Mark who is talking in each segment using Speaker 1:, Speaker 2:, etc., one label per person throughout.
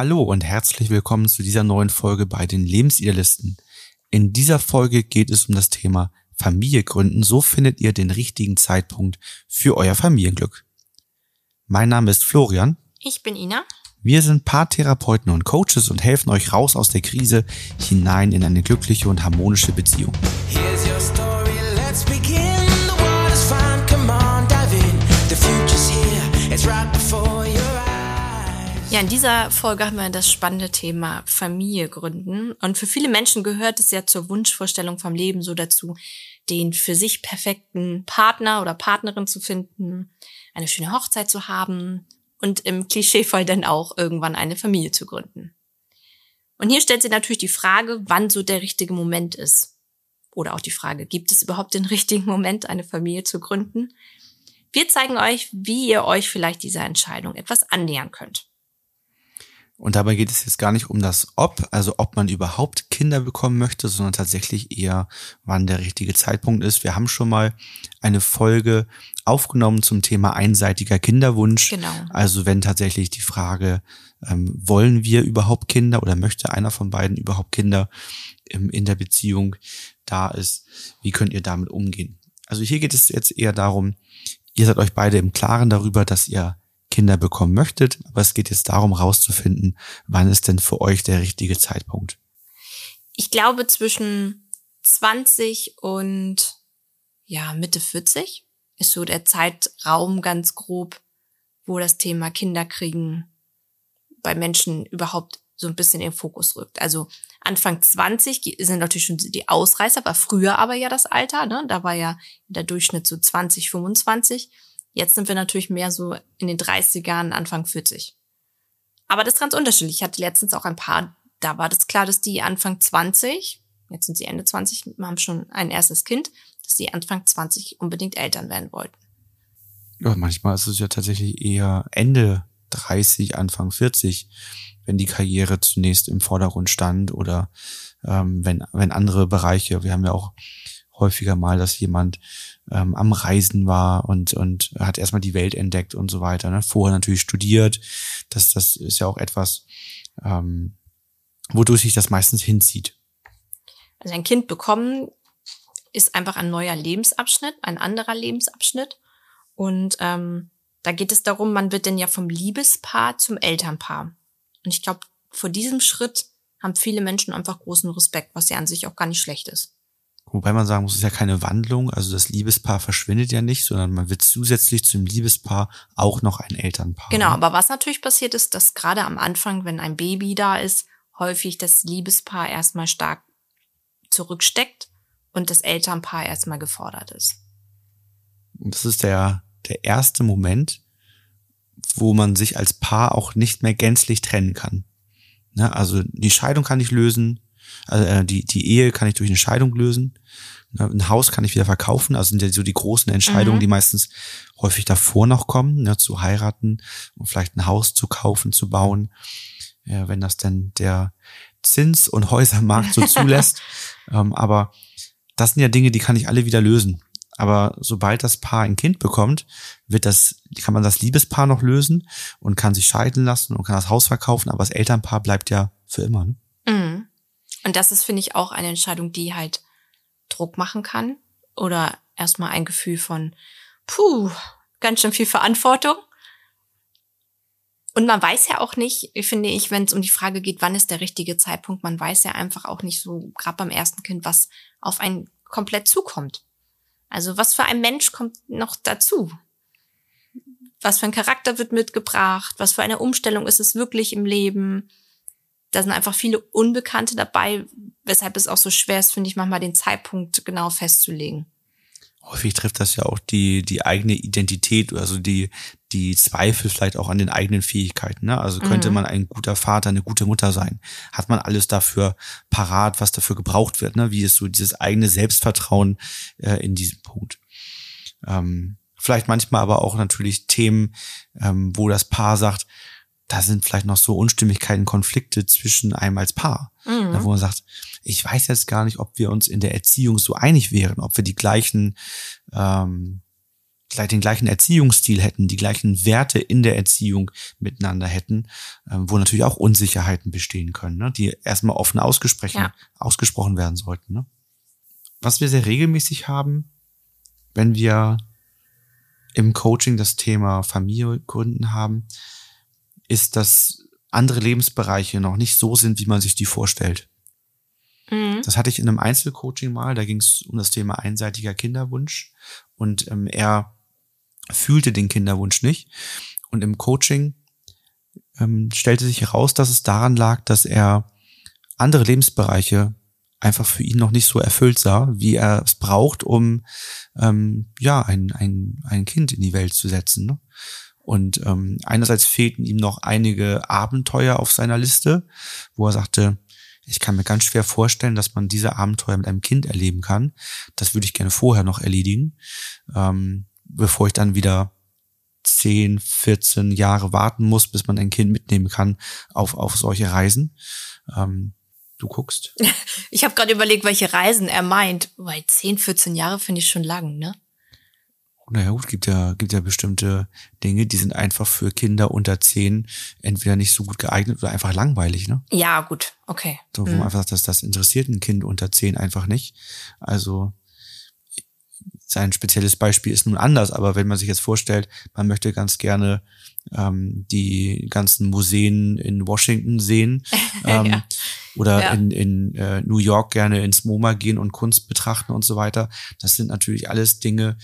Speaker 1: Hallo und herzlich willkommen zu dieser neuen Folge bei den Lebensidealisten. In dieser Folge geht es um das Thema Familie gründen. So findet ihr den richtigen Zeitpunkt für euer Familienglück. Mein Name ist Florian.
Speaker 2: Ich bin Ina.
Speaker 1: Wir sind Paartherapeuten und Coaches und helfen euch raus aus der Krise hinein in eine glückliche und harmonische Beziehung.
Speaker 2: Ja, in dieser Folge haben wir das spannende Thema Familie gründen. Und für viele Menschen gehört es ja zur Wunschvorstellung vom Leben so dazu, den für sich perfekten Partner oder Partnerin zu finden, eine schöne Hochzeit zu haben und im Klischeefall dann auch irgendwann eine Familie zu gründen. Und hier stellt sich natürlich die Frage, wann so der richtige Moment ist. Oder auch die Frage, gibt es überhaupt den richtigen Moment, eine Familie zu gründen? Wir zeigen euch, wie ihr euch vielleicht dieser Entscheidung etwas annähern könnt.
Speaker 1: Und dabei geht es jetzt gar nicht um das Ob, also ob man überhaupt Kinder bekommen möchte, sondern tatsächlich eher, wann der richtige Zeitpunkt ist. Wir haben schon mal eine Folge aufgenommen zum Thema einseitiger Kinderwunsch.
Speaker 2: Genau.
Speaker 1: Also wenn tatsächlich die Frage, ähm, wollen wir überhaupt Kinder oder möchte einer von beiden überhaupt Kinder ähm, in der Beziehung da ist, wie könnt ihr damit umgehen? Also hier geht es jetzt eher darum, ihr seid euch beide im Klaren darüber, dass ihr Kinder bekommen möchtet, aber es geht jetzt darum, rauszufinden, wann ist denn für euch der richtige Zeitpunkt.
Speaker 2: Ich glaube zwischen 20 und ja, Mitte 40 ist so der Zeitraum ganz grob, wo das Thema Kinderkriegen bei Menschen überhaupt so ein bisschen in den Fokus rückt. Also Anfang 20 sind natürlich schon die Ausreißer, war früher aber ja das Alter, ne? Da war ja der Durchschnitt so 20, 25. Jetzt sind wir natürlich mehr so in den 30ern, Anfang 40. Aber das ist ganz unterschiedlich. Ich hatte letztens auch ein paar, da war das klar, dass die Anfang 20, jetzt sind sie Ende 20, haben schon ein erstes Kind, dass sie Anfang 20 unbedingt Eltern werden wollten.
Speaker 1: Ja, manchmal ist es ja tatsächlich eher Ende 30, Anfang 40, wenn die Karriere zunächst im Vordergrund stand oder ähm, wenn, wenn andere Bereiche, wir haben ja auch häufiger mal, dass jemand ähm, am Reisen war und, und hat erstmal die Welt entdeckt und so weiter. Ne? Vorher natürlich studiert. Das, das ist ja auch etwas, ähm, wodurch sich das meistens hinzieht.
Speaker 2: Also ein Kind bekommen ist einfach ein neuer Lebensabschnitt, ein anderer Lebensabschnitt. Und ähm, da geht es darum, man wird denn ja vom Liebespaar zum Elternpaar. Und ich glaube, vor diesem Schritt haben viele Menschen einfach großen Respekt, was ja an sich auch gar nicht schlecht ist.
Speaker 1: Wobei man sagen muss, es ist ja keine Wandlung, also das Liebespaar verschwindet ja nicht, sondern man wird zusätzlich zum Liebespaar auch noch ein Elternpaar.
Speaker 2: Genau, aber was natürlich passiert ist, dass gerade am Anfang, wenn ein Baby da ist, häufig das Liebespaar erstmal stark zurücksteckt und das Elternpaar erstmal gefordert ist.
Speaker 1: Und das ist der, der erste Moment, wo man sich als Paar auch nicht mehr gänzlich trennen kann. Ne? Also die Scheidung kann ich lösen, also, äh, die, die Ehe kann ich durch eine Scheidung lösen. Ne, ein Haus kann ich wieder verkaufen. Also sind ja so die großen Entscheidungen, mhm. die meistens häufig davor noch kommen, ne, zu heiraten und vielleicht ein Haus zu kaufen, zu bauen. Ja, wenn das denn der Zins- und Häusermarkt so zulässt. ähm, aber das sind ja Dinge, die kann ich alle wieder lösen. Aber sobald das Paar ein Kind bekommt, wird das, kann man das Liebespaar noch lösen und kann sich scheiden lassen und kann das Haus verkaufen, aber das Elternpaar bleibt ja für immer. Ne?
Speaker 2: Mhm. Und das ist, finde ich, auch eine Entscheidung, die halt Druck machen kann oder erstmal ein Gefühl von, puh, ganz schön viel Verantwortung. Und man weiß ja auch nicht, finde ich, wenn es um die Frage geht, wann ist der richtige Zeitpunkt, man weiß ja einfach auch nicht so, gerade beim ersten Kind, was auf einen komplett zukommt. Also was für ein Mensch kommt noch dazu? Was für ein Charakter wird mitgebracht? Was für eine Umstellung ist es wirklich im Leben? Da sind einfach viele Unbekannte dabei, weshalb es auch so schwer ist, finde ich, manchmal den Zeitpunkt genau festzulegen.
Speaker 1: Häufig trifft das ja auch die, die eigene Identität, also die, die Zweifel vielleicht auch an den eigenen Fähigkeiten. Ne? Also könnte mhm. man ein guter Vater, eine gute Mutter sein? Hat man alles dafür parat, was dafür gebraucht wird? Ne? Wie ist so dieses eigene Selbstvertrauen äh, in diesem Punkt? Ähm, vielleicht manchmal aber auch natürlich Themen, ähm, wo das Paar sagt, da sind vielleicht noch so Unstimmigkeiten, Konflikte zwischen einem als Paar, mhm. wo man sagt, ich weiß jetzt gar nicht, ob wir uns in der Erziehung so einig wären, ob wir die gleichen, ähm, gleich den gleichen Erziehungsstil hätten, die gleichen Werte in der Erziehung miteinander hätten, ähm, wo natürlich auch Unsicherheiten bestehen können, ne? die erstmal offen ausgesprochen, ja. ausgesprochen werden sollten. Ne? Was wir sehr regelmäßig haben, wenn wir im Coaching das Thema Familie gründen haben, ist, dass andere Lebensbereiche noch nicht so sind, wie man sich die vorstellt. Mhm. Das hatte ich in einem Einzelcoaching mal, da ging es um das Thema einseitiger Kinderwunsch und ähm, er fühlte den Kinderwunsch nicht. Und im Coaching ähm, stellte sich heraus, dass es daran lag, dass er andere Lebensbereiche einfach für ihn noch nicht so erfüllt sah, wie er es braucht, um ähm, ja ein, ein, ein Kind in die Welt zu setzen. Ne? Und ähm, einerseits fehlten ihm noch einige Abenteuer auf seiner Liste, wo er sagte, ich kann mir ganz schwer vorstellen, dass man diese Abenteuer mit einem Kind erleben kann. Das würde ich gerne vorher noch erledigen, ähm, bevor ich dann wieder 10, 14 Jahre warten muss, bis man ein Kind mitnehmen kann auf, auf solche Reisen. Ähm, du guckst.
Speaker 2: Ich habe gerade überlegt, welche Reisen er meint. Weil 10, 14 Jahre finde ich schon lang, ne?
Speaker 1: Naja gut, gibt ja, gibt ja bestimmte Dinge, die sind einfach für Kinder unter 10 entweder nicht so gut geeignet oder einfach langweilig, ne?
Speaker 2: Ja, gut, okay.
Speaker 1: So, wo mhm. man einfach sagt, dass das interessiert ein Kind unter 10 einfach nicht. Also sein spezielles Beispiel ist nun anders, aber wenn man sich jetzt vorstellt, man möchte ganz gerne ähm, die ganzen Museen in Washington sehen ähm, ja. oder ja. in, in äh, New York gerne ins MoMA gehen und Kunst betrachten und so weiter. Das sind natürlich alles Dinge,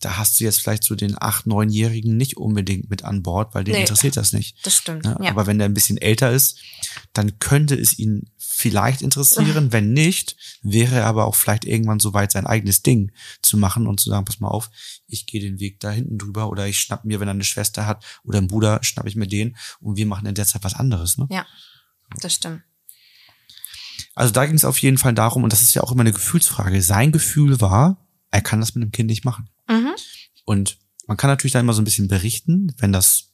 Speaker 1: da hast du jetzt vielleicht so den acht, neunjährigen nicht unbedingt mit an Bord, weil den nee, interessiert das nicht.
Speaker 2: Das stimmt.
Speaker 1: Ja, aber wenn der ein bisschen älter ist, dann könnte es ihn vielleicht interessieren. wenn nicht, wäre er aber auch vielleicht irgendwann so weit, sein eigenes Ding zu machen und zu sagen, pass mal auf, ich gehe den Weg da hinten drüber oder ich schnapp mir, wenn er eine Schwester hat oder einen Bruder, schnapp ich mir den und wir machen in der Zeit was anderes. Ne?
Speaker 2: Ja, das stimmt.
Speaker 1: Also da ging es auf jeden Fall darum, und das ist ja auch immer eine Gefühlsfrage. Sein Gefühl war, er kann das mit dem Kind nicht machen. Mhm. Und man kann natürlich da immer so ein bisschen berichten, wenn das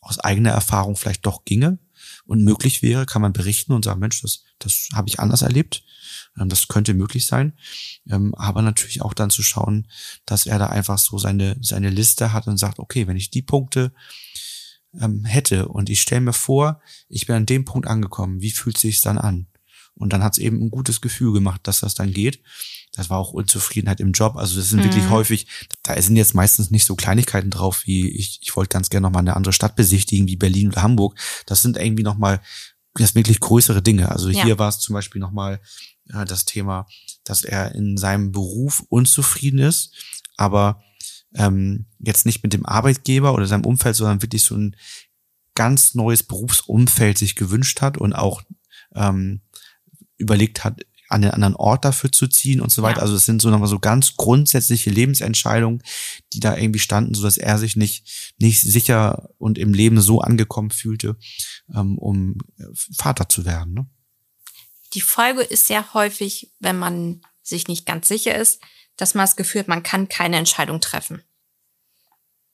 Speaker 1: aus eigener Erfahrung vielleicht doch ginge und möglich wäre, kann man berichten und sagen, Mensch, das, das habe ich anders erlebt. Ähm, das könnte möglich sein. Ähm, aber natürlich auch dann zu schauen, dass er da einfach so seine, seine Liste hat und sagt, okay, wenn ich die Punkte ähm, hätte und ich stelle mir vor, ich bin an dem Punkt angekommen, wie fühlt sich dann an? Und dann hat es eben ein gutes Gefühl gemacht, dass das dann geht. Das war auch Unzufriedenheit im Job. Also das sind mhm. wirklich häufig, da sind jetzt meistens nicht so Kleinigkeiten drauf, wie ich, ich wollte ganz gerne nochmal eine andere Stadt besichtigen, wie Berlin oder Hamburg. Das sind irgendwie nochmal das wirklich größere Dinge. Also ja. hier war es zum Beispiel nochmal äh, das Thema, dass er in seinem Beruf unzufrieden ist, aber ähm, jetzt nicht mit dem Arbeitgeber oder seinem Umfeld, sondern wirklich so ein ganz neues Berufsumfeld sich gewünscht hat und auch ähm, überlegt hat, an den anderen Ort dafür zu ziehen und so weiter. Ja. Also es sind so nochmal so ganz grundsätzliche Lebensentscheidungen, die da irgendwie standen, so dass er sich nicht, nicht sicher und im Leben so angekommen fühlte, ähm, um äh, Vater zu werden. Ne?
Speaker 2: Die Folge ist sehr häufig, wenn man sich nicht ganz sicher ist, dass man das Gefühl hat, man kann keine Entscheidung treffen.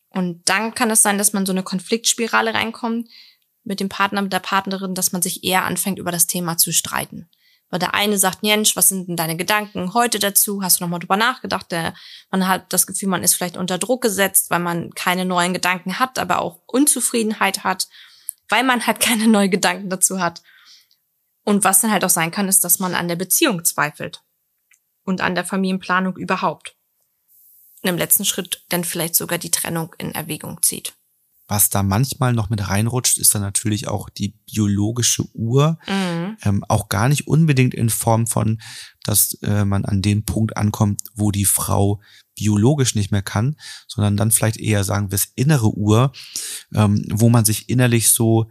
Speaker 2: Und dann kann es sein, dass man so eine Konfliktspirale reinkommt mit dem Partner, mit der Partnerin, dass man sich eher anfängt, über das Thema zu streiten. Weil der eine sagt, Jensch, was sind denn deine Gedanken heute dazu? Hast du nochmal drüber nachgedacht? Der, man hat das Gefühl, man ist vielleicht unter Druck gesetzt, weil man keine neuen Gedanken hat, aber auch Unzufriedenheit hat, weil man halt keine neuen Gedanken dazu hat. Und was dann halt auch sein kann, ist, dass man an der Beziehung zweifelt und an der Familienplanung überhaupt. Und im letzten Schritt dann vielleicht sogar die Trennung in Erwägung zieht.
Speaker 1: Was da manchmal noch mit reinrutscht, ist dann natürlich auch die biologische Uhr. Mhm. Ähm, auch gar nicht unbedingt in Form von, dass äh, man an den Punkt ankommt, wo die Frau biologisch nicht mehr kann, sondern dann vielleicht eher sagen wir es innere Uhr, ähm, wo man sich innerlich so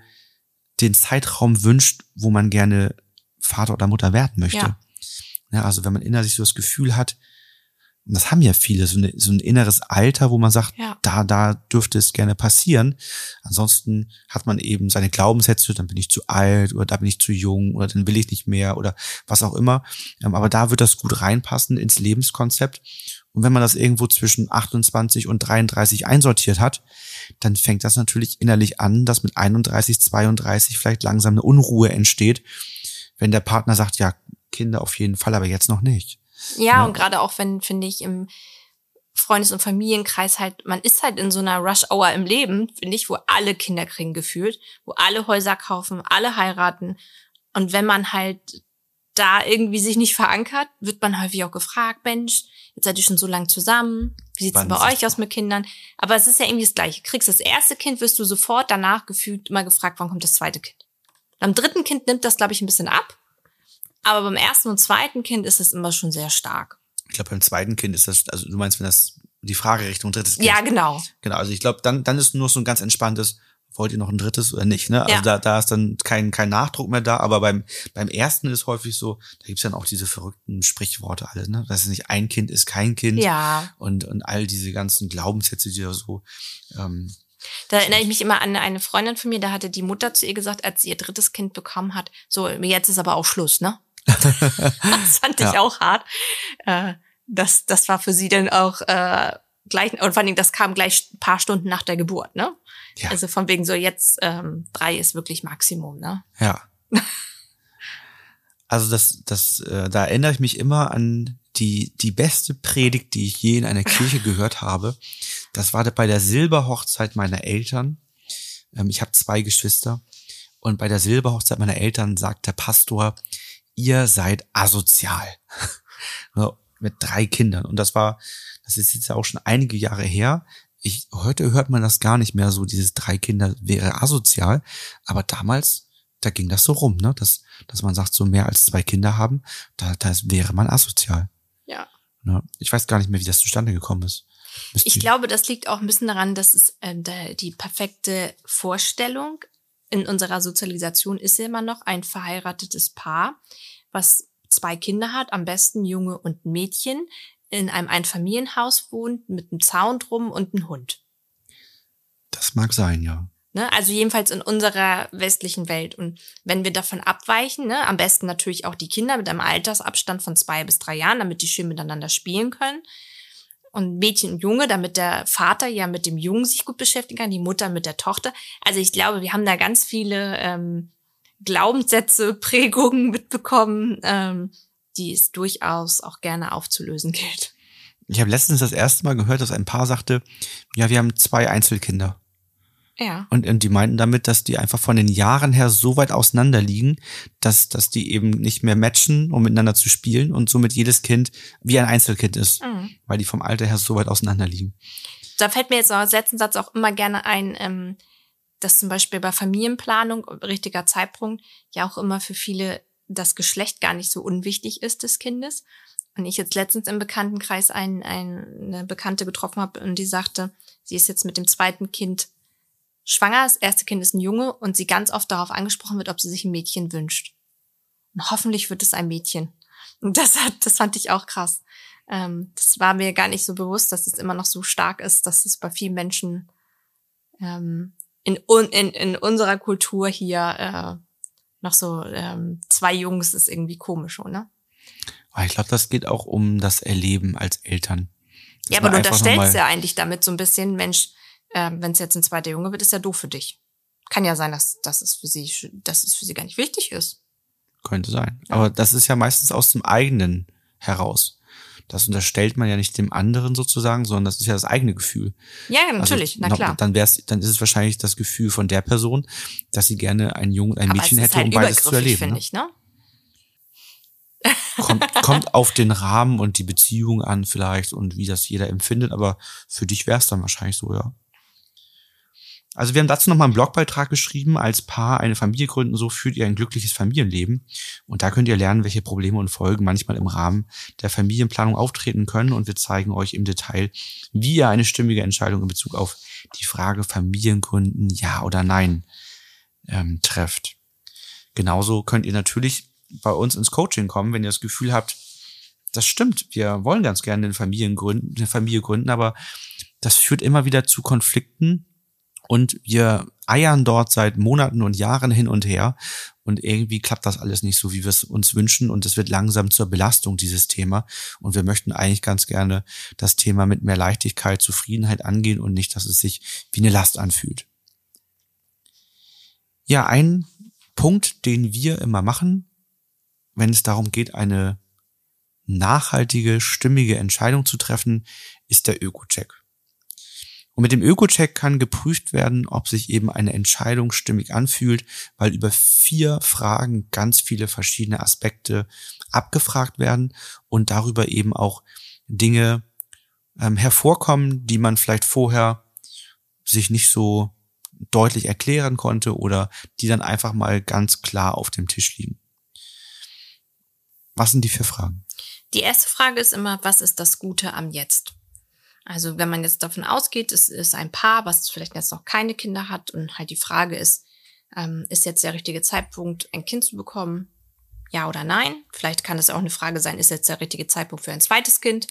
Speaker 1: den Zeitraum wünscht, wo man gerne Vater oder Mutter werden möchte. Ja. ja also wenn man innerlich so das Gefühl hat, das haben ja viele, so, eine, so ein inneres Alter, wo man sagt, ja. da, da dürfte es gerne passieren. Ansonsten hat man eben seine Glaubenssätze, dann bin ich zu alt oder da bin ich zu jung oder dann will ich nicht mehr oder was auch immer. Ähm, aber da wird das gut reinpassen ins Lebenskonzept. Und wenn man das irgendwo zwischen 28 und 33 einsortiert hat, dann fängt das natürlich innerlich an, dass mit 31, 32 vielleicht langsam eine Unruhe entsteht, wenn der Partner sagt, ja, Kinder auf jeden Fall, aber jetzt noch nicht.
Speaker 2: Ja, ja. und gerade auch wenn, finde ich, im Freundes- und Familienkreis halt, man ist halt in so einer Rush-Hour im Leben, finde ich, wo alle Kinder kriegen gefühlt, wo alle Häuser kaufen, alle heiraten. Und wenn man halt da irgendwie sich nicht verankert, wird man häufig auch gefragt, Mensch, jetzt seid ihr schon so lange zusammen, wie sieht's bei euch aus mit Kindern? Aber es ist ja irgendwie das Gleiche. Kriegst das erste Kind, wirst du sofort danach gefühlt immer gefragt, wann kommt das zweite Kind? Beim dritten Kind nimmt das, glaube ich, ein bisschen ab. Aber beim ersten und zweiten Kind ist es immer schon sehr stark.
Speaker 1: Ich glaube, beim zweiten Kind ist das, also du meinst, wenn das die Frage Richtung drittes Kind.
Speaker 2: Ja, genau.
Speaker 1: Genau, also ich glaube, dann, dann ist nur so ein ganz entspanntes, wollt ihr noch ein drittes oder nicht, ne? Also
Speaker 2: Ja.
Speaker 1: da, da ist dann kein, kein Nachdruck mehr da, aber beim, beim ersten ist häufig so, da gibt's dann auch diese verrückten Sprichworte alle, ne? Das ist nicht ein Kind ist kein Kind.
Speaker 2: Ja.
Speaker 1: Und, und all diese ganzen Glaubenssätze, die da so, ähm,
Speaker 2: Da erinnere ich mich immer an eine Freundin von mir, da hatte die Mutter zu ihr gesagt, als sie ihr drittes Kind bekommen hat, so, jetzt ist aber auch Schluss, ne? Das fand ich
Speaker 1: Ja.
Speaker 2: auch hart. Äh, das, das war für sie dann auch äh, gleich, und vor allem, das kam gleich ein paar Stunden nach der Geburt, ne?
Speaker 1: Ja.
Speaker 2: Also von wegen so, jetzt ähm, drei ist wirklich Maximum, ne?
Speaker 1: Ja. Also das, das, äh, da erinnere ich mich immer an die, die beste Predigt, die ich je in einer Kirche gehört habe. Das war bei der Silberhochzeit meiner Eltern. Ähm, ich habe zwei Geschwister. Und bei der Silberhochzeit meiner Eltern sagt der Pastor, ihr seid asozial. Mit drei Kindern. Und das war, das ist jetzt ja auch schon einige Jahre her. Ich, heute hört man das gar nicht mehr so, dieses drei Kinder wäre asozial. Aber damals, da ging das so rum, ne? Dass, dass man sagt, so mehr als zwei Kinder haben, da, da wäre man asozial.
Speaker 2: Ja.
Speaker 1: Ne? Ich weiß gar nicht mehr, wie das zustande gekommen ist. Müsst
Speaker 2: Ich glaube, das liegt auch ein bisschen daran, dass es äh, die perfekte Vorstellung in unserer Sozialisation ist immer noch ein verheiratetes Paar, was zwei Kinder hat, am besten Junge und Mädchen, in einem Einfamilienhaus wohnt, mit einem Zaun drum und einem Hund.
Speaker 1: Das mag sein, ja.
Speaker 2: Ne? Also jedenfalls in unserer westlichen Welt. Und wenn wir davon abweichen, ne, am besten natürlich auch die Kinder mit einem Altersabstand von zwei bis drei Jahren, damit die schön miteinander spielen können. Und Mädchen und Junge, damit der Vater ja mit dem Jungen sich gut beschäftigen kann, die Mutter mit der Tochter. Also ich glaube, wir haben da ganz viele ähm, Glaubenssätze, Prägungen mitbekommen, ähm, die es durchaus auch gerne aufzulösen gilt.
Speaker 1: Ich habe letztens das erste Mal gehört, dass ein Paar sagte, ja, wir haben zwei Einzelkinder.
Speaker 2: Ja.
Speaker 1: Und, und die meinten damit, dass die einfach von den Jahren her so weit auseinander liegen, dass, dass die eben nicht mehr matchen, um miteinander zu spielen und somit jedes Kind wie ein Einzelkind ist,
Speaker 2: Mhm.
Speaker 1: weil die vom Alter her so weit auseinander liegen.
Speaker 2: da fällt mir jetzt noch als letzten Satz auch immer gerne ein, ähm, dass zum Beispiel bei Familienplanung, richtiger Zeitpunkt, ja auch immer für viele das Geschlecht gar nicht so unwichtig ist des Kindes. Und ich jetzt letztens im Bekanntenkreis ein, ein, eine Bekannte getroffen habe und die sagte, sie ist jetzt mit dem zweiten Kind schwanger, das erste Kind ist ein Junge und sie ganz oft darauf angesprochen wird, ob sie sich ein Mädchen wünscht. Und hoffentlich wird es ein Mädchen. Und das hat, das fand ich auch krass. Ähm, das war mir gar nicht so bewusst, dass es immer noch so stark ist, dass es bei vielen Menschen ähm, in, in, in unserer Kultur hier äh, noch so ähm, zwei Jungs ist irgendwie komisch, oder?
Speaker 1: Aber ich glaube, das geht auch um das Erleben als Eltern. Dass
Speaker 2: Ja, aber du unterstellst ja eigentlich damit so ein bisschen, Mensch, äh, wenn es jetzt ein zweiter Junge wird, ist ja doof für dich. Kann ja sein, dass, dass, es für sie, dass es für sie gar nicht wichtig ist.
Speaker 1: Könnte sein. Aber das ist ja meistens aus dem eigenen heraus. Das unterstellt man ja nicht dem anderen sozusagen, sondern das ist ja das eigene Gefühl.
Speaker 2: Ja, ja, natürlich,
Speaker 1: also,
Speaker 2: na klar.
Speaker 1: Dann wär's, dann ist es wahrscheinlich das Gefühl von der Person, dass sie gerne einen Jungen ein
Speaker 2: Aber
Speaker 1: Mädchen hätte,
Speaker 2: halt
Speaker 1: um beides zu erleben.
Speaker 2: finde
Speaker 1: Ne?
Speaker 2: ich, ne?
Speaker 1: Kommt, kommt auf den Rahmen und die Beziehung an vielleicht und wie das jeder empfindet, aber für dich wär's dann wahrscheinlich so, ja. Also wir haben dazu nochmal einen Blogbeitrag geschrieben, als Paar eine Familie gründen, so führt ihr ein glückliches Familienleben. Und da könnt ihr lernen, welche Probleme und Folgen manchmal im Rahmen der Familienplanung auftreten können. Und wir zeigen euch im Detail, wie ihr eine stimmige Entscheidung in Bezug auf die Frage Familiengründen, ja oder nein, ähm, trefft. Genauso könnt ihr natürlich bei uns ins Coaching kommen, wenn ihr das Gefühl habt, das stimmt, wir wollen ganz gerne eine Familie gründen, eine Familie gründen, aber das führt immer wieder zu Konflikten und wir eiern dort seit Monaten und Jahren hin und her und irgendwie klappt das alles nicht so, wie wir es uns wünschen und es wird langsam zur Belastung, dieses Thema. Und wir möchten eigentlich ganz gerne das Thema mit mehr Leichtigkeit, Zufriedenheit angehen und nicht, dass es sich wie eine Last anfühlt. Ja, ein Punkt, den wir immer machen, wenn es darum geht, eine nachhaltige, stimmige Entscheidung zu treffen, ist der Öko-Check. Und mit dem Öko-Check kann geprüft werden, ob sich eben eine Entscheidung stimmig anfühlt, weil über vier Fragen ganz viele verschiedene Aspekte abgefragt werden und darüber eben auch Dinge ähm, hervorkommen, die man vielleicht vorher sich nicht so deutlich erklären konnte oder die dann einfach mal ganz klar auf dem Tisch liegen. Was sind die vier Fragen?
Speaker 2: Die erste Frage ist immer, was ist das Gute am Jetzt? Also wenn man jetzt davon ausgeht, es ist ein Paar, was vielleicht jetzt noch keine Kinder hat und halt die Frage ist, ähm, ist jetzt der richtige Zeitpunkt, ein Kind zu bekommen? Ja oder nein? Vielleicht kann es auch eine Frage sein, ist jetzt der richtige Zeitpunkt für ein zweites Kind?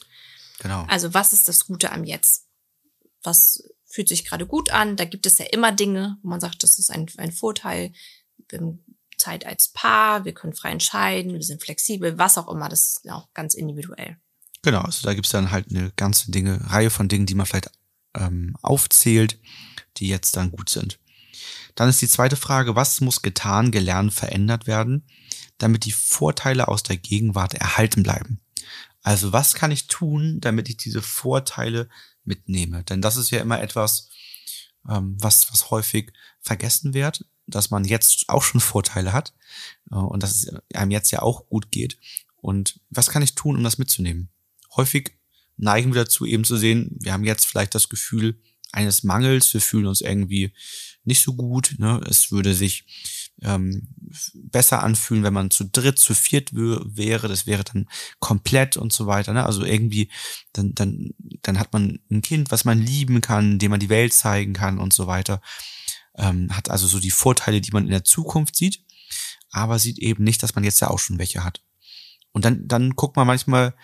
Speaker 1: Genau.
Speaker 2: Also was ist das Gute am Jetzt? Was fühlt sich gerade gut an? Da gibt es ja immer Dinge, wo man sagt, das ist ein, ein Vorteil. Wir haben Zeit als Paar, wir können frei entscheiden, wir sind flexibel, was auch immer. Das ist auch ganz individuell.
Speaker 1: Genau, also da gibt's dann halt eine ganze Dinge, Reihe von Dingen, die man vielleicht ähm, aufzählt, die jetzt dann gut sind. Dann ist die zweite Frage, was muss getan, gelernt, verändert werden, damit die Vorteile aus der Gegenwart erhalten bleiben? Also was kann ich tun, damit ich diese Vorteile mitnehme? Denn das ist ja immer etwas, ähm, was, was häufig vergessen wird, dass man jetzt auch schon Vorteile hat äh, und dass es einem jetzt ja auch gut geht. Und was kann ich tun, um das mitzunehmen? Häufig neigen wir dazu eben zu sehen, wir haben jetzt vielleicht das Gefühl eines Mangels, wir fühlen uns irgendwie nicht so gut. Ne? Es würde sich ähm, besser anfühlen, wenn man zu dritt, zu viert wäre. Das wäre dann komplett und so weiter. Ne? Also irgendwie, dann, dann, dann hat man ein Kind, was man lieben kann, dem man die Welt zeigen kann und so weiter. Ähm, hat also so die Vorteile, die man in der Zukunft sieht, aber sieht eben nicht, dass man jetzt ja auch schon welche hat. Und dann, dann guckt man manchmal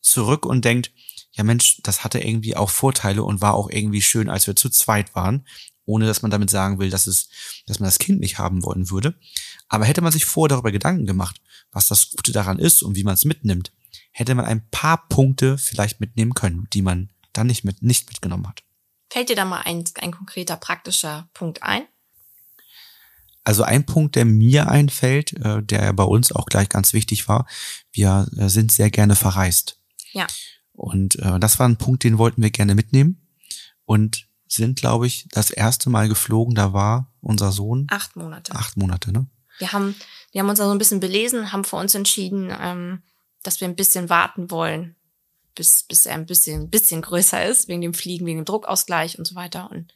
Speaker 1: zurück und denkt, ja Mensch, das hatte irgendwie auch Vorteile und war auch irgendwie schön, als wir zu zweit waren, ohne dass man damit sagen will, dass es, dass man das Kind nicht haben wollen würde. Aber hätte man sich vorher darüber Gedanken gemacht, was das Gute daran ist und wie man es mitnimmt, hätte man ein paar Punkte vielleicht mitnehmen können, die man dann nicht mit, nicht mitgenommen hat.
Speaker 2: Fällt dir da mal ein, ein konkreter praktischer Punkt ein?
Speaker 1: Also ein Punkt, der mir einfällt, äh, der bei uns auch gleich ganz wichtig war, wir äh, sind sehr gerne verreist.
Speaker 2: Ja.
Speaker 1: Und äh, das war ein Punkt, den wollten wir gerne mitnehmen und sind, glaube ich, das erste Mal geflogen. Da war unser Sohn.
Speaker 2: Acht Monate.
Speaker 1: Acht Monate, ne?
Speaker 2: Wir haben, wir haben uns da so ein bisschen belesen, haben für uns entschieden, ähm, dass wir ein bisschen warten wollen, bis, bis er ein bisschen, bisschen größer ist, wegen dem Fliegen, wegen dem Druckausgleich und so weiter. Und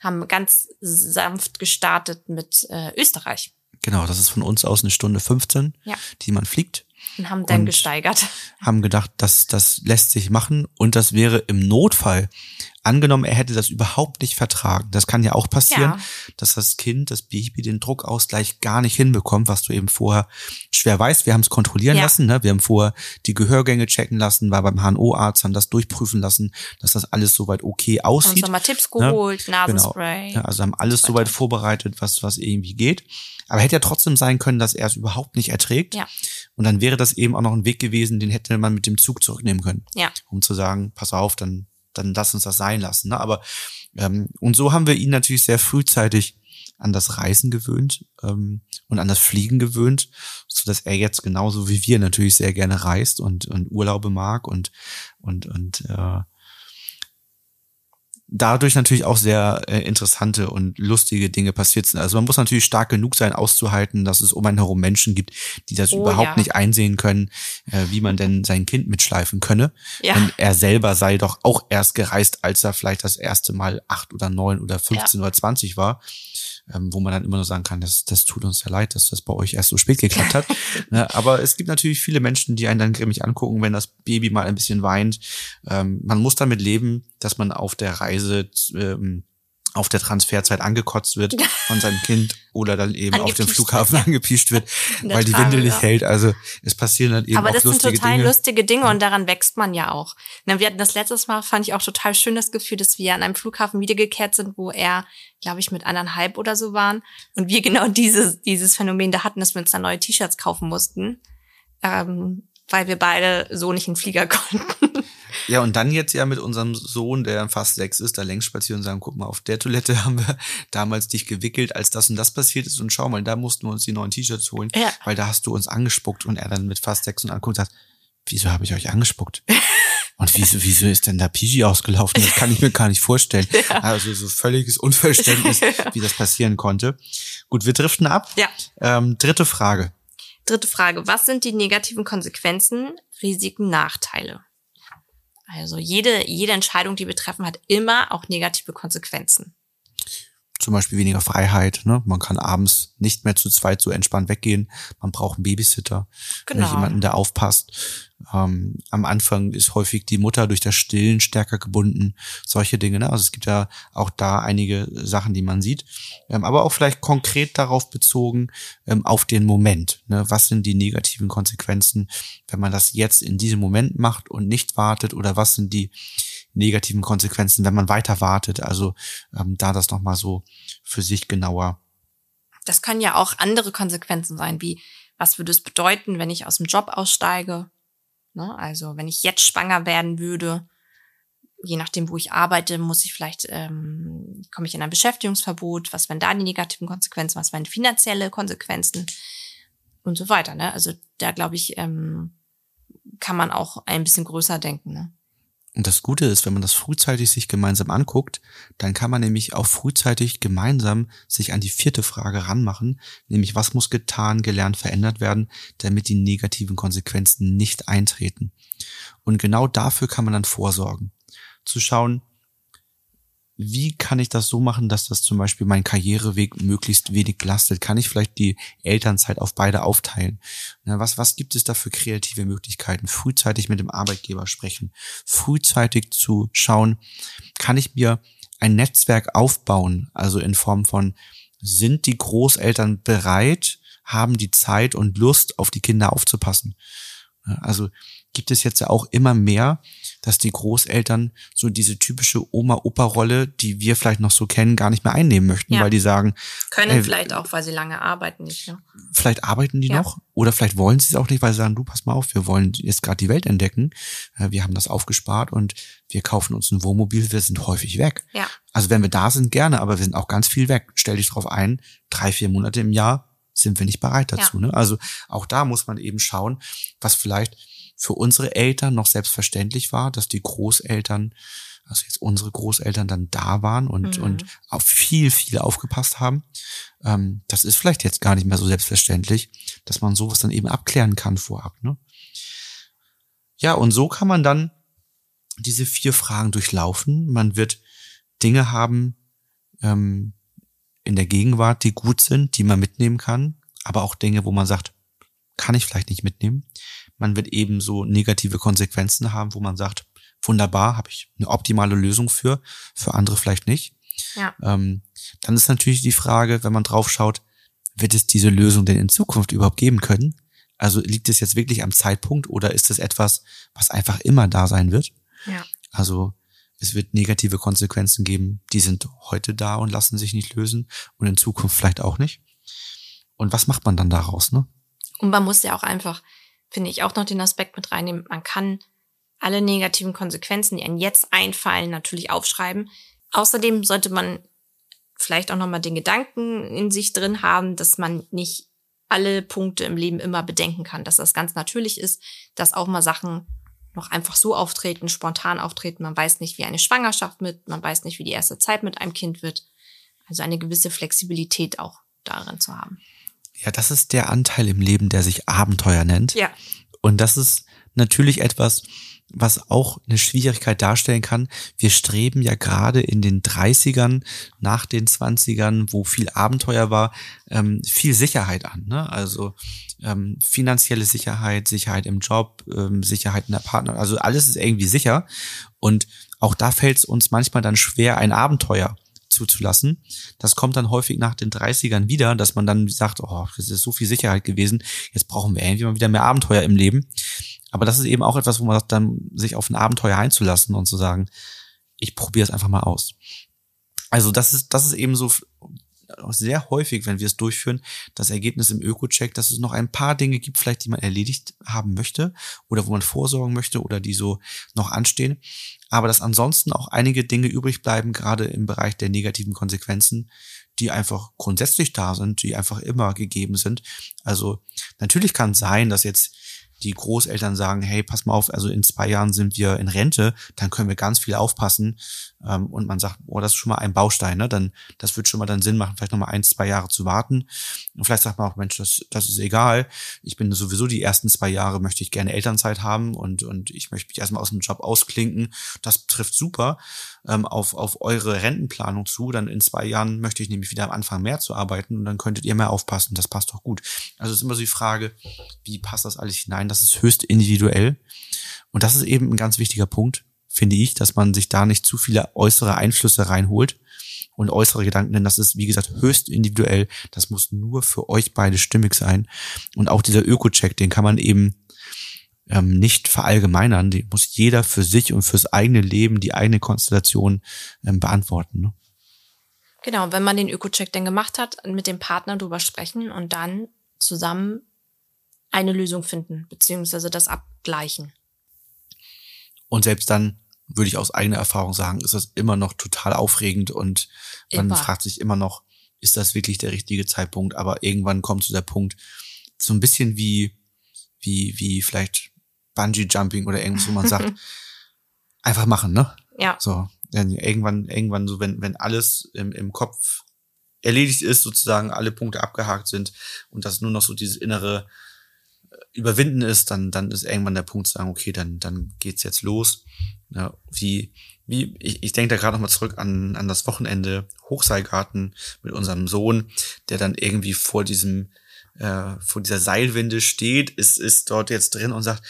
Speaker 2: haben ganz sanft gestartet mit äh, Österreich.
Speaker 1: Genau, das ist von uns aus eine Stunde 15,
Speaker 2: ja.
Speaker 1: die man fliegt.
Speaker 2: Und haben dann und gesteigert.
Speaker 1: Haben gedacht, das, das lässt sich machen und das wäre im Notfall Angenommen, er hätte das überhaupt nicht vertragen. Das kann ja auch passieren, ja. dass das Kind, das Baby den Druckausgleich gar nicht hinbekommt, was du eben vorher schwer weißt. Wir haben es kontrollieren ja. lassen. Ne? Wir haben vorher die Gehörgänge checken lassen, war beim HNO-Arzt, haben das durchprüfen lassen, dass das alles soweit okay aussieht. Haben
Speaker 2: uns mal Tipps ne? geholt, ne? Nasenspray.
Speaker 1: Genau. Ja, also haben alles soweit vorbereitet, was, was irgendwie geht. Aber hätte ja trotzdem sein können, dass er es überhaupt nicht erträgt.
Speaker 2: Ja.
Speaker 1: Und dann wäre das eben auch noch ein Weg gewesen, den hätte man mit dem Zug zurücknehmen können.
Speaker 2: Ja.
Speaker 1: Um zu sagen, pass auf, dann dann lass uns das sein lassen. Ne? Aber ähm, und so haben wir ihn natürlich sehr frühzeitig an das Reisen gewöhnt ähm, und an das Fliegen gewöhnt, so dass er jetzt genauso wie wir natürlich sehr gerne reist und, und Urlaube mag und und und äh, dadurch natürlich auch sehr äh, interessante und lustige Dinge passiert sind. Also man muss natürlich stark genug sein, auszuhalten, dass es um einen herum Menschen gibt, die das oh, überhaupt ja. nicht einsehen können, äh, wie man denn sein Kind mitschleifen könne.
Speaker 2: Ja.
Speaker 1: Und er selber sei doch auch erst gereist, als er vielleicht das erste Mal acht oder neun oder 15 ja. oder 20 war ähm, wo man dann immer nur sagen kann, das, das tut uns ja leid, dass das bei euch erst so spät geklappt hat. ne? Aber es gibt natürlich viele Menschen, die einen dann grimmig angucken, wenn das Baby mal ein bisschen weint. Ähm, man muss damit leben, dass man auf der Reise ähm, auf der Transferzeit angekotzt wird von seinem Kind oder dann eben auf dem Flughafen ja. angepiescht wird, weil die Windel nicht ja. hält. Also es passieren dann eben
Speaker 2: Aber
Speaker 1: das sind total
Speaker 2: Dinge. lustige Dinge und daran wächst man ja auch. Wir hatten das letztes Mal, fand ich auch total schön das Gefühl, dass wir an einem Flughafen wiedergekehrt sind, wo er, glaube ich, mit anderthalb oder so waren und wir genau dieses, dieses Phänomen da hatten, dass wir uns da neue T-Shirts kaufen mussten, ähm, weil wir beide so nicht in den Flieger konnten.
Speaker 1: Ja, und dann jetzt ja mit unserem Sohn, der fast sechs ist, da längs spazieren und sagen, guck mal, auf der Toilette haben wir damals dich gewickelt, als das und das passiert ist und schau mal, da mussten wir uns die neuen T-Shirts holen,
Speaker 2: ja.
Speaker 1: weil da hast du uns angespuckt und er dann mit fast sechs und anguckt und sagt, wieso habe ich euch angespuckt? Und wieso, wieso ist denn da Pigi ausgelaufen? Das kann ich mir gar nicht vorstellen. Ja. Also so völliges Unverständnis, wie das passieren konnte. Gut, wir driften ab.
Speaker 2: Ja.
Speaker 1: Ähm, dritte Frage.
Speaker 2: Dritte Frage. Was sind die negativen Konsequenzen, Risiken, Nachteile? Also jede, jede Entscheidung, die wir treffen, hat immer auch negative Konsequenzen
Speaker 1: zum Beispiel weniger Freiheit. Ne? Man kann abends nicht mehr zu zweit so entspannt weggehen. Man braucht einen Babysitter, genau. jemanden, der aufpasst. Ähm, am Anfang ist häufig die Mutter durch das Stillen stärker gebunden. Solche Dinge. Ne? Also es gibt ja auch da einige Sachen, die man sieht. Ähm, aber auch vielleicht konkret darauf bezogen, ähm, auf den Moment. Ne? Was sind die negativen Konsequenzen, wenn man das jetzt in diesem Moment macht und nicht wartet? Oder was sind die negativen Konsequenzen, wenn man weiter wartet. Also ähm, da das nochmal so für sich genauer.
Speaker 2: Das können ja auch andere Konsequenzen sein, wie was würde es bedeuten, wenn ich aus dem Job aussteige? Ne? Also wenn ich jetzt schwanger werden würde, je nachdem, wo ich arbeite, muss ich vielleicht, ähm, komme ich in ein Beschäftigungsverbot, was wären da die negativen Konsequenzen, was wären finanzielle Konsequenzen und so weiter. Ne? Also da glaube ich, ähm, kann man auch ein bisschen größer denken. Ne?
Speaker 1: Und das Gute ist, wenn man das frühzeitig sich gemeinsam anguckt, dann kann man nämlich auch frühzeitig gemeinsam sich an die vierte Frage ranmachen, nämlich was muss getan, gelernt, verändert werden, damit die negativen Konsequenzen nicht eintreten. Und genau dafür kann man dann vorsorgen. Zu schauen, wie kann ich das so machen, dass das zum Beispiel mein Karriereweg möglichst wenig belastet? Kann ich vielleicht die Elternzeit auf beide aufteilen? was, was gibt es da für kreative Möglichkeiten? Frühzeitig mit dem Arbeitgeber sprechen, frühzeitig zu schauen, kann ich mir ein Netzwerk aufbauen, also in Form von, sind die Großeltern bereit, haben die Zeit und Lust, auf die Kinder aufzupassen? Also gibt es jetzt ja auch immer mehr, dass die Großeltern so diese typische Oma-Opa-Rolle, die wir vielleicht noch so kennen, gar nicht mehr einnehmen möchten, ja. weil die sagen.
Speaker 2: Können ey, vielleicht auch, weil sie lange arbeiten nicht. Ne?
Speaker 1: Vielleicht arbeiten die ja. noch oder vielleicht wollen sie es auch nicht, weil sie sagen, du pass mal auf, wir wollen jetzt gerade die Welt entdecken. Äh, wir haben das aufgespart und wir kaufen uns ein Wohnmobil, wir sind häufig weg.
Speaker 2: Ja.
Speaker 1: Also wenn wir da sind, gerne, aber wir sind auch ganz viel weg. Stell dich drauf ein, drei, vier Monate im Jahr sind wir nicht bereit dazu. Ja. Ne? Also auch da muss man eben schauen, was vielleicht für unsere Eltern noch selbstverständlich war, dass die Großeltern, also jetzt unsere Großeltern dann da waren und, mhm. und auf viel, viel aufgepasst haben. Ähm, das ist vielleicht jetzt gar nicht mehr so selbstverständlich, dass man sowas dann eben abklären kann vorab. Ne? Ja, und so kann man dann diese vier Fragen durchlaufen. Man wird Dinge haben ähm, in der Gegenwart, die gut sind, die man mitnehmen kann, aber auch Dinge, wo man sagt, kann ich vielleicht nicht mitnehmen. Man wird eben so negative Konsequenzen haben, wo man sagt, wunderbar, habe ich eine optimale Lösung für, für andere vielleicht nicht.
Speaker 2: Ja.
Speaker 1: Ähm, dann ist natürlich die Frage, wenn man drauf schaut, wird es diese Lösung denn in Zukunft überhaupt geben können? Also liegt es jetzt wirklich am Zeitpunkt oder ist es etwas, was einfach immer da sein wird?
Speaker 2: Ja.
Speaker 1: Also es wird negative Konsequenzen geben, die sind heute da und lassen sich nicht lösen und in Zukunft vielleicht auch nicht. Und was macht man dann daraus, ne?
Speaker 2: Und man muss ja auch einfach finde ich auch noch den Aspekt mit reinnehmen. Man kann alle negativen Konsequenzen, die einem jetzt einfallen, natürlich aufschreiben. Außerdem sollte man vielleicht auch nochmal den Gedanken in sich drin haben, dass man nicht alle Punkte im Leben immer bedenken kann, dass das ganz natürlich ist, dass auch mal Sachen noch einfach so auftreten, spontan auftreten. Man weiß nicht, wie eine Schwangerschaft mit, man weiß nicht, wie die erste Zeit mit einem Kind wird. Also eine gewisse Flexibilität auch darin zu haben.
Speaker 1: Ja, das ist der Anteil im Leben, der sich Abenteuer nennt.
Speaker 2: Ja.
Speaker 1: Und das ist natürlich etwas, was auch eine Schwierigkeit darstellen kann. Wir streben ja gerade in den 30ern, nach den 20ern, wo viel Abenteuer war, ähm, viel Sicherheit an. Ne? Also ähm, finanzielle Sicherheit, Sicherheit im Job, ähm, Sicherheit in der Partner, also alles ist irgendwie sicher. Und auch da fällt es uns manchmal dann schwer, ein Abenteuer zuzulassen. Das kommt dann häufig nach den 30ern wieder, dass man dann sagt, oh, das ist so viel Sicherheit gewesen, jetzt brauchen wir irgendwie mal wieder mehr Abenteuer im Leben. Aber das ist eben auch etwas, wo man sagt, dann sich auf ein Abenteuer einzulassen und zu sagen, ich probiere es einfach mal aus. Also das ist, das ist eben so sehr häufig, wenn wir es durchführen, das Ergebnis im Öko-Check, dass es noch ein paar Dinge gibt, vielleicht die man erledigt haben möchte oder wo man vorsorgen möchte oder die so noch anstehen. Aber dass ansonsten auch einige Dinge übrig bleiben, gerade im Bereich der negativen Konsequenzen, die einfach grundsätzlich da sind, die einfach immer gegeben sind. Also natürlich kann es sein, dass jetzt die Großeltern sagen, hey, pass mal auf, also in zwei Jahren sind wir in Rente, dann können wir ganz viel aufpassen. Ähm, und man sagt, oh, das ist schon mal ein Baustein, ne? Dann, das wird schon mal dann Sinn machen, vielleicht nochmal ein, zwei Jahre zu warten. Und vielleicht sagt man auch, Mensch, das, das ist egal. Ich bin sowieso die ersten zwei Jahre möchte ich gerne Elternzeit haben und, und ich möchte mich erstmal aus dem Job ausklinken. Das trifft super ähm, auf, auf eure Rentenplanung zu. Dann in zwei Jahren möchte ich nämlich wieder am Anfang mehr zu arbeiten und dann könntet ihr mehr aufpassen. Das passt doch gut. Also es ist immer so die Frage, wie passt das alles hinein? Das ist höchst individuell. Und das ist eben ein ganz wichtiger Punkt, finde ich, dass man sich da nicht zu viele äußere Einflüsse reinholt und äußere Gedanken, denn das ist, wie gesagt, höchst individuell. Das muss nur für euch beide stimmig sein. Und auch dieser Öko-Check, den kann man eben ähm, nicht verallgemeinern. Den muss jeder für sich und fürs eigene Leben, die eigene Konstellation ähm, beantworten. Ne?
Speaker 2: Genau, wenn man den Öko-Check denn gemacht hat, mit dem Partner drüber sprechen und dann zusammen eine Lösung finden, beziehungsweise das abgleichen.
Speaker 1: Und selbst dann würde ich aus eigener Erfahrung sagen, ist das immer noch total aufregend und man immer. fragt sich immer noch, ist das wirklich der richtige Zeitpunkt? Aber irgendwann kommt zu der Punkt, so ein bisschen wie, wie, wie vielleicht Bungee Jumping oder irgendwas, wo man sagt, einfach machen, ne?
Speaker 2: Ja.
Speaker 1: So, irgendwann, irgendwann so, wenn, wenn alles im, im Kopf erledigt ist, sozusagen alle Punkte abgehakt sind und das nur noch so dieses innere Überwinden ist, dann, dann ist irgendwann der Punkt zu sagen, okay, dann, dann geht's jetzt los. Ja, wie, wie, ich, ich denke da gerade nochmal zurück an, an das Wochenende Hochseilgarten mit unserem Sohn, der dann irgendwie vor diesem, äh, vor dieser Seilwinde steht, ist, ist dort jetzt drin und sagt,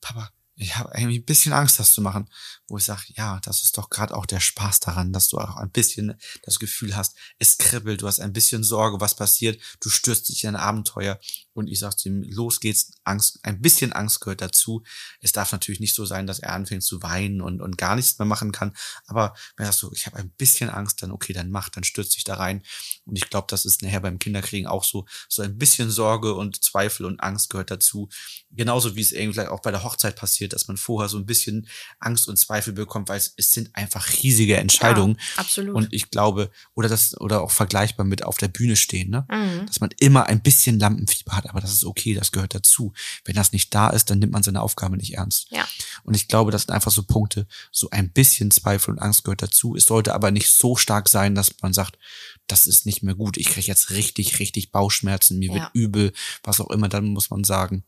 Speaker 1: Papa, ich habe irgendwie ein bisschen Angst, das zu machen, wo ich sage, ja, das ist doch gerade auch der Spaß daran, dass du auch ein bisschen das Gefühl hast, es kribbelt, du hast ein bisschen Sorge, was passiert, du stürzt dich in ein Abenteuer. Und ich sage ihm, los geht's, Angst, ein bisschen Angst gehört dazu. Es darf natürlich nicht so sein, dass er anfängt zu weinen und, und gar nichts mehr machen kann, aber wenn er so, ich habe ein bisschen Angst, dann okay, dann mach, dann stürzt dich da rein. Und ich glaube, das ist nachher beim Kinderkriegen auch so, so ein bisschen Sorge und Zweifel und Angst gehört dazu, genauso wie es irgendwie vielleicht auch bei der Hochzeit passiert, dass man vorher so ein bisschen Angst und Zweifel bekommt, weil es, es sind einfach riesige Entscheidungen. Ja,
Speaker 2: absolut.
Speaker 1: Und ich glaube, oder das, oder auch vergleichbar mit auf der Bühne stehen, ne? Mhm. Dass man immer ein bisschen Lampenfieber hat, aber das ist okay, das gehört dazu. Wenn das nicht da ist, dann nimmt man seine Aufgabe nicht ernst.
Speaker 2: Ja.
Speaker 1: Und ich glaube, das sind einfach so Punkte, so ein bisschen Zweifel und Angst gehört dazu. Es sollte aber nicht so stark sein, dass man sagt, das ist nicht mehr gut, ich kriege jetzt richtig, richtig Bauchschmerzen, mir ja. wird übel, was auch immer, dann muss man sagen,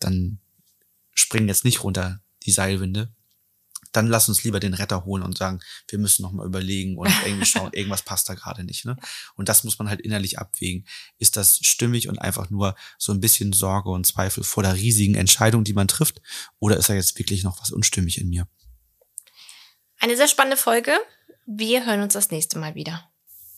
Speaker 1: dann springen jetzt nicht runter die Seilwinde, dann lass uns lieber den Retter holen und sagen, wir müssen noch mal überlegen und irgendwie schauen, irgendwas passt da gerade nicht. Ne? Und das muss man halt innerlich abwägen. Ist das stimmig und einfach nur so ein bisschen Sorge und Zweifel vor der riesigen Entscheidung, die man trifft? Oder ist da jetzt wirklich noch was unstimmig in mir?
Speaker 2: Eine sehr spannende Folge. Wir hören uns das nächste Mal wieder.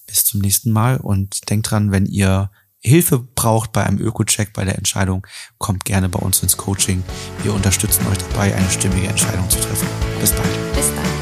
Speaker 1: Bis zum nächsten Mal und denkt dran, wenn ihr Hilfe braucht bei einem Öko-Check, bei der Entscheidung, kommt gerne bei uns ins Coaching. Wir unterstützen euch dabei, eine stimmige Entscheidung zu treffen. Bis bald.
Speaker 2: Bis dann.